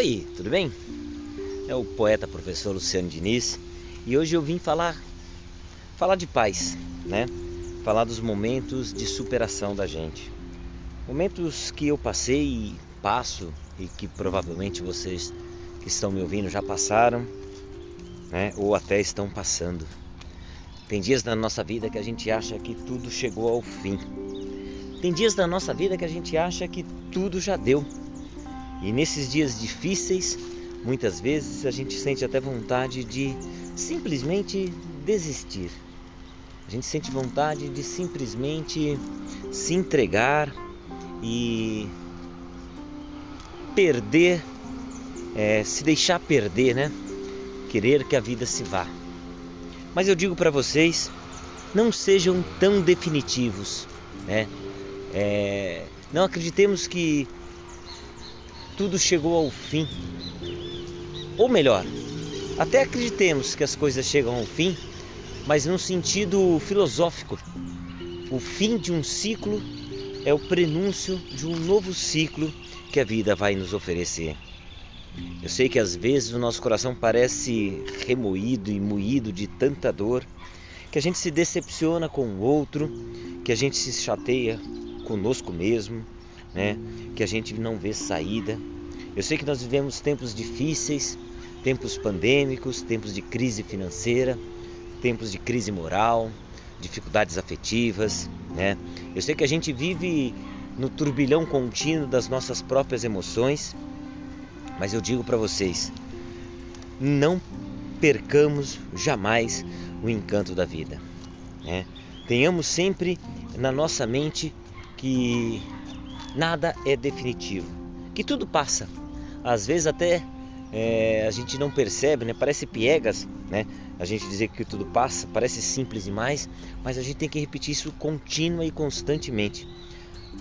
Oi, tudo bem? É o poeta professor Luciano Diniz e hoje eu vim falar falar de paz, né? Falar dos momentos de superação da gente. Momentos que eu passei e passo e que provavelmente vocês que estão me ouvindo já passaram, né? Ou até estão passando. Tem dias da nossa vida que a gente acha que tudo chegou ao fim. Tem dias da nossa vida que a gente acha que tudo já deu e nesses dias difíceis, muitas vezes a gente sente até vontade de simplesmente desistir. A gente sente vontade de simplesmente se entregar e perder, é, se deixar perder, né? Querer que a vida se vá. Mas eu digo para vocês, não sejam tão definitivos, né? É, não acreditemos que tudo chegou ao fim. Ou melhor, até acreditemos que as coisas chegam ao fim, mas num sentido filosófico. O fim de um ciclo é o prenúncio de um novo ciclo que a vida vai nos oferecer. Eu sei que às vezes o nosso coração parece remoído e moído de tanta dor, que a gente se decepciona com o outro, que a gente se chateia conosco mesmo, né? que a gente não vê saída. Eu sei que nós vivemos tempos difíceis, tempos pandêmicos, tempos de crise financeira, tempos de crise moral, dificuldades afetivas, né? Eu sei que a gente vive no turbilhão contínuo das nossas próprias emoções, mas eu digo para vocês, não percamos jamais o encanto da vida. Né? Tenhamos sempre na nossa mente que nada é definitivo, que tudo passa. Às vezes até é, a gente não percebe, né? Parece piegas, né? A gente dizer que tudo passa, parece simples demais, mas a gente tem que repetir isso contínua e constantemente.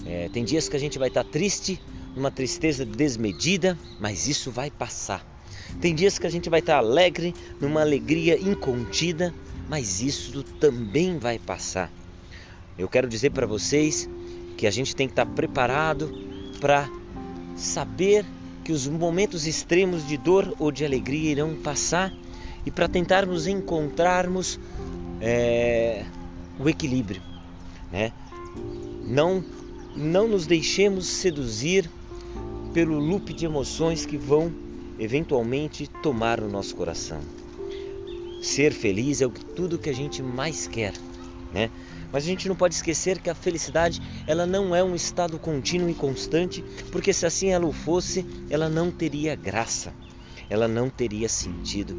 É, tem dias que a gente vai estar triste, numa tristeza desmedida, mas isso vai passar. Tem dias que a gente vai estar alegre, numa alegria incontida, mas isso também vai passar. Eu quero dizer para vocês que a gente tem que estar preparado para saber que os momentos extremos de dor ou de alegria irão passar e para tentarmos encontrarmos é, o equilíbrio, né? Não, não nos deixemos seduzir pelo loop de emoções que vão eventualmente tomar o nosso coração. Ser feliz é tudo que a gente mais quer, né? Mas a gente não pode esquecer que a felicidade ela não é um estado contínuo e constante, porque se assim ela o fosse, ela não teria graça, ela não teria sentido.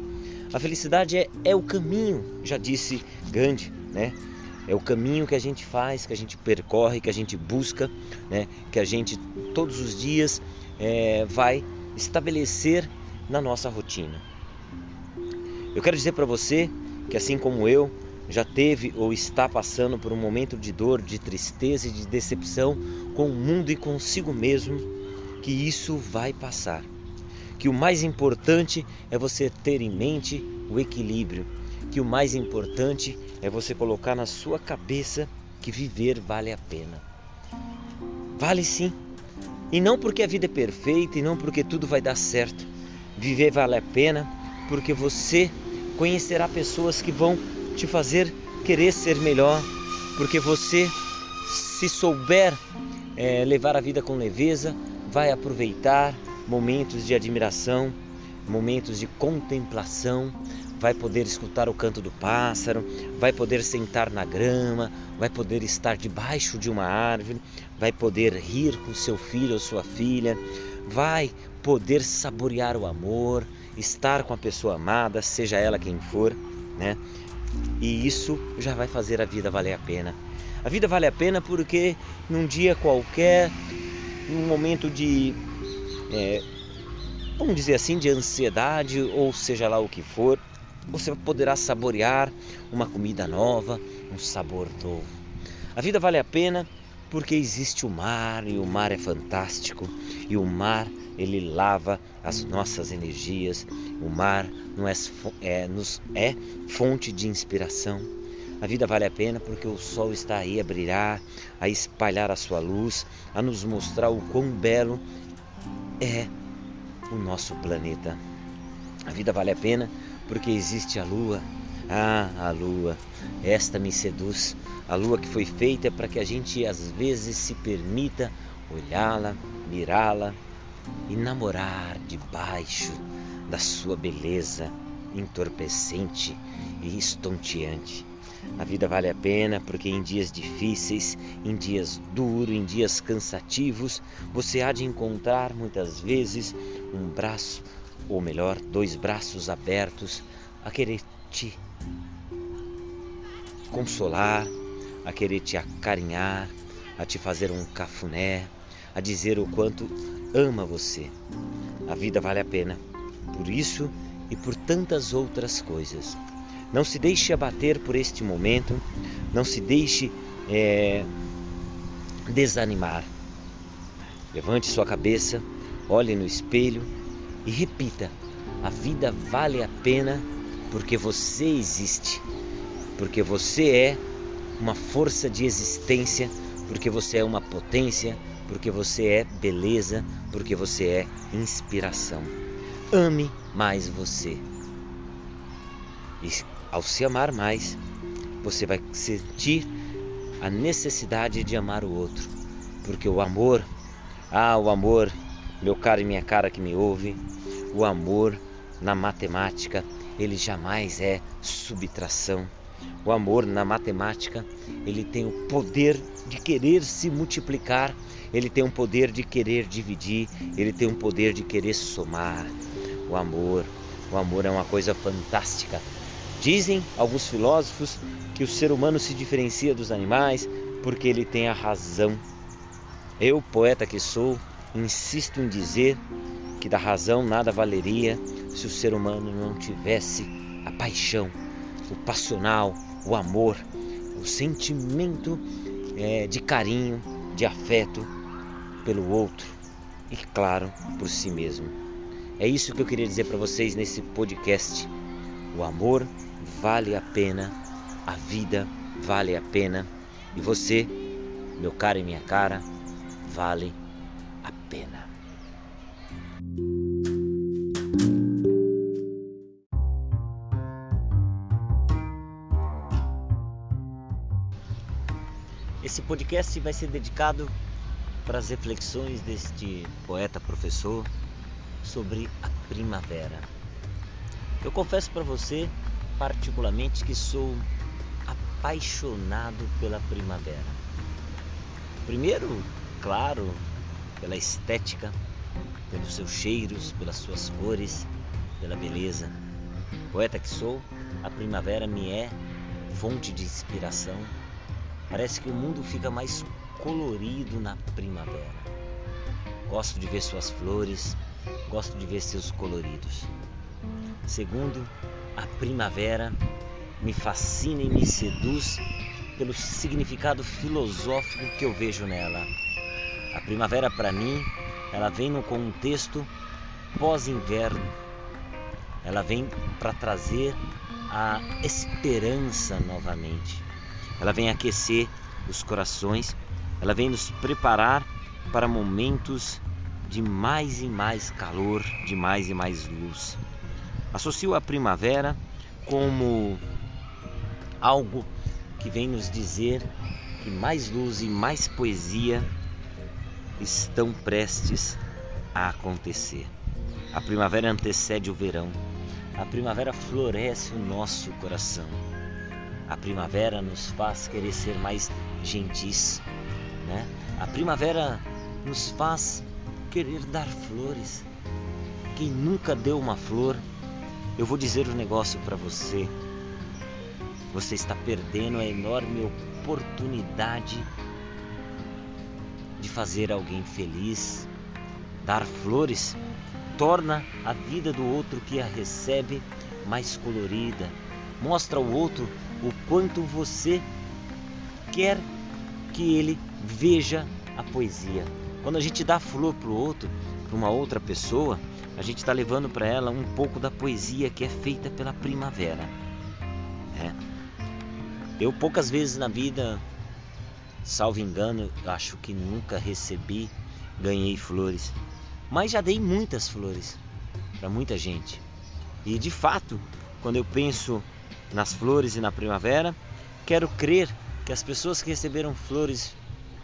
A felicidade é, é o caminho, já disse Gandhi, né? É o caminho que a gente faz, que a gente percorre, que a gente busca, né? que a gente todos os dias é, vai estabelecer na nossa rotina. Eu quero dizer para você que assim como eu, já teve ou está passando por um momento de dor, de tristeza e de decepção com o mundo e consigo mesmo, que isso vai passar. Que o mais importante é você ter em mente o equilíbrio, que o mais importante é você colocar na sua cabeça que viver vale a pena. Vale sim. E não porque a vida é perfeita e não porque tudo vai dar certo. Viver vale a pena porque você conhecerá pessoas que vão te fazer querer ser melhor, porque você, se souber é, levar a vida com leveza, vai aproveitar momentos de admiração, momentos de contemplação, vai poder escutar o canto do pássaro, vai poder sentar na grama, vai poder estar debaixo de uma árvore, vai poder rir com seu filho ou sua filha, vai poder saborear o amor, estar com a pessoa amada, seja ela quem for, né? E isso já vai fazer a vida valer a pena. A vida vale a pena porque num dia qualquer, num momento de, é, vamos dizer assim, de ansiedade ou seja lá o que for, você poderá saborear uma comida nova, um sabor novo. A vida vale a pena porque existe o mar e o mar é fantástico e o mar ele lava as nossas energias. O mar é, é, nos, é fonte de inspiração. A vida vale a pena porque o sol está aí a brilhar, a espalhar a sua luz, a nos mostrar o quão belo é o nosso planeta. A vida vale a pena porque existe a lua. Ah, a lua, esta me seduz. A lua que foi feita para que a gente às vezes se permita olhá-la, mirá-la e namorar debaixo da sua beleza entorpecente e estonteante. A vida vale a pena porque em dias difíceis, em dias duros, em dias cansativos, você há de encontrar muitas vezes um braço, ou melhor, dois braços abertos a querer te consolar, a querer te acarinhar, a te fazer um cafuné, a dizer o quanto ama você. A vida vale a pena por isso e por tantas outras coisas. Não se deixe abater por este momento, não se deixe é, desanimar. Levante sua cabeça, olhe no espelho e repita: a vida vale a pena porque você existe, porque você é uma força de existência, porque você é uma potência, porque você é beleza, porque você é inspiração. Ame mais você. E ao se amar mais, você vai sentir a necessidade de amar o outro, porque o amor, ah, o amor, meu caro e minha cara que me ouve, o amor na matemática, ele jamais é subtração. O amor na matemática, ele tem o poder de querer se multiplicar, ele tem um poder de querer dividir, ele tem um poder de querer somar. O amor, o amor é uma coisa fantástica. Dizem alguns filósofos que o ser humano se diferencia dos animais porque ele tem a razão. Eu, poeta que sou, insisto em dizer que da razão nada valeria se o ser humano não tivesse a paixão, o passional, o amor, o sentimento é, de carinho, de afeto pelo outro e, claro, por si mesmo. É isso que eu queria dizer para vocês nesse podcast. O amor vale a pena, a vida vale a pena e você, meu cara e minha cara, vale a pena. Esse podcast vai ser dedicado para as reflexões deste poeta professor sobre a primavera. Eu confesso para você particularmente que sou apaixonado pela primavera. Primeiro, claro, pela estética, pelos seus cheiros, pelas suas cores, pela beleza. Poeta que sou, a primavera me é fonte de inspiração. Parece que o mundo fica mais colorido na primavera. Gosto de ver suas flores, gosto de ver seus coloridos. Segundo, a primavera me fascina e me seduz pelo significado filosófico que eu vejo nela. A primavera para mim, ela vem no contexto pós-inverno. Ela vem para trazer a esperança novamente. Ela vem aquecer os corações, ela vem nos preparar para momentos de mais e mais calor, de mais e mais luz. Associo a primavera como algo que vem nos dizer que mais luz e mais poesia estão prestes a acontecer. A primavera antecede o verão. A primavera floresce o nosso coração. A primavera nos faz querer ser mais gentis, né? A primavera nos faz querer dar flores. Quem nunca deu uma flor eu vou dizer um negócio para você. Você está perdendo a enorme oportunidade de fazer alguém feliz. Dar flores torna a vida do outro que a recebe mais colorida. Mostra ao outro o quanto você quer que ele veja a poesia. Quando a gente dá flor para o outro, para uma outra pessoa, a gente está levando para ela um pouco da poesia que é feita pela primavera. Né? Eu poucas vezes na vida, salvo engano, acho que nunca recebi, ganhei flores. mas já dei muitas flores para muita gente. E de fato, quando eu penso nas flores e na primavera, quero crer que as pessoas que receberam flores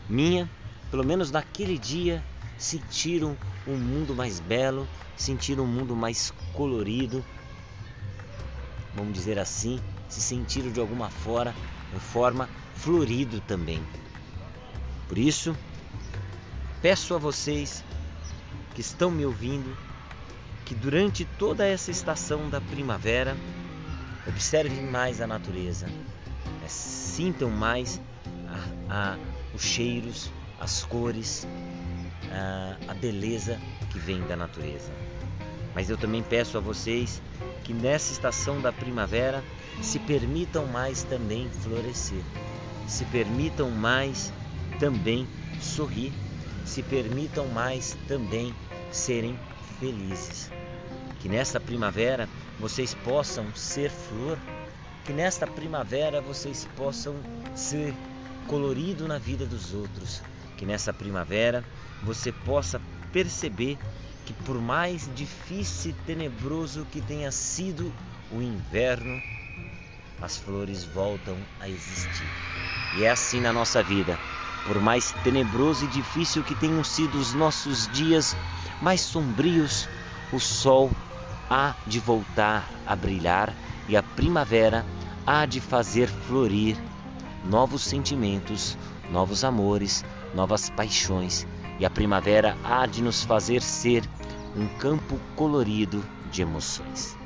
minha, pelo menos naquele dia, sentiram um mundo mais belo, sentiram um mundo mais colorido, vamos dizer assim, se sentiram de alguma forma, forma florido também. Por isso, peço a vocês que estão me ouvindo que durante toda essa estação da primavera observem mais a natureza, né? sintam mais a, a, os cheiros, as cores, a, beleza que vem da natureza. Mas eu também peço a vocês que nessa estação da primavera se permitam mais também florescer, se permitam mais também sorrir, se permitam mais também serem felizes. Que nesta primavera vocês possam ser flor, que nesta primavera vocês possam ser colorido na vida dos outros, que nessa primavera você possa perceber que por mais difícil e tenebroso que tenha sido o inverno, as flores voltam a existir. E é assim na nossa vida. Por mais tenebroso e difícil que tenham sido os nossos dias mais sombrios, o sol há de voltar a brilhar e a primavera há de fazer florir novos sentimentos, novos amores, novas paixões, e a primavera há de nos fazer ser um campo colorido de emoções.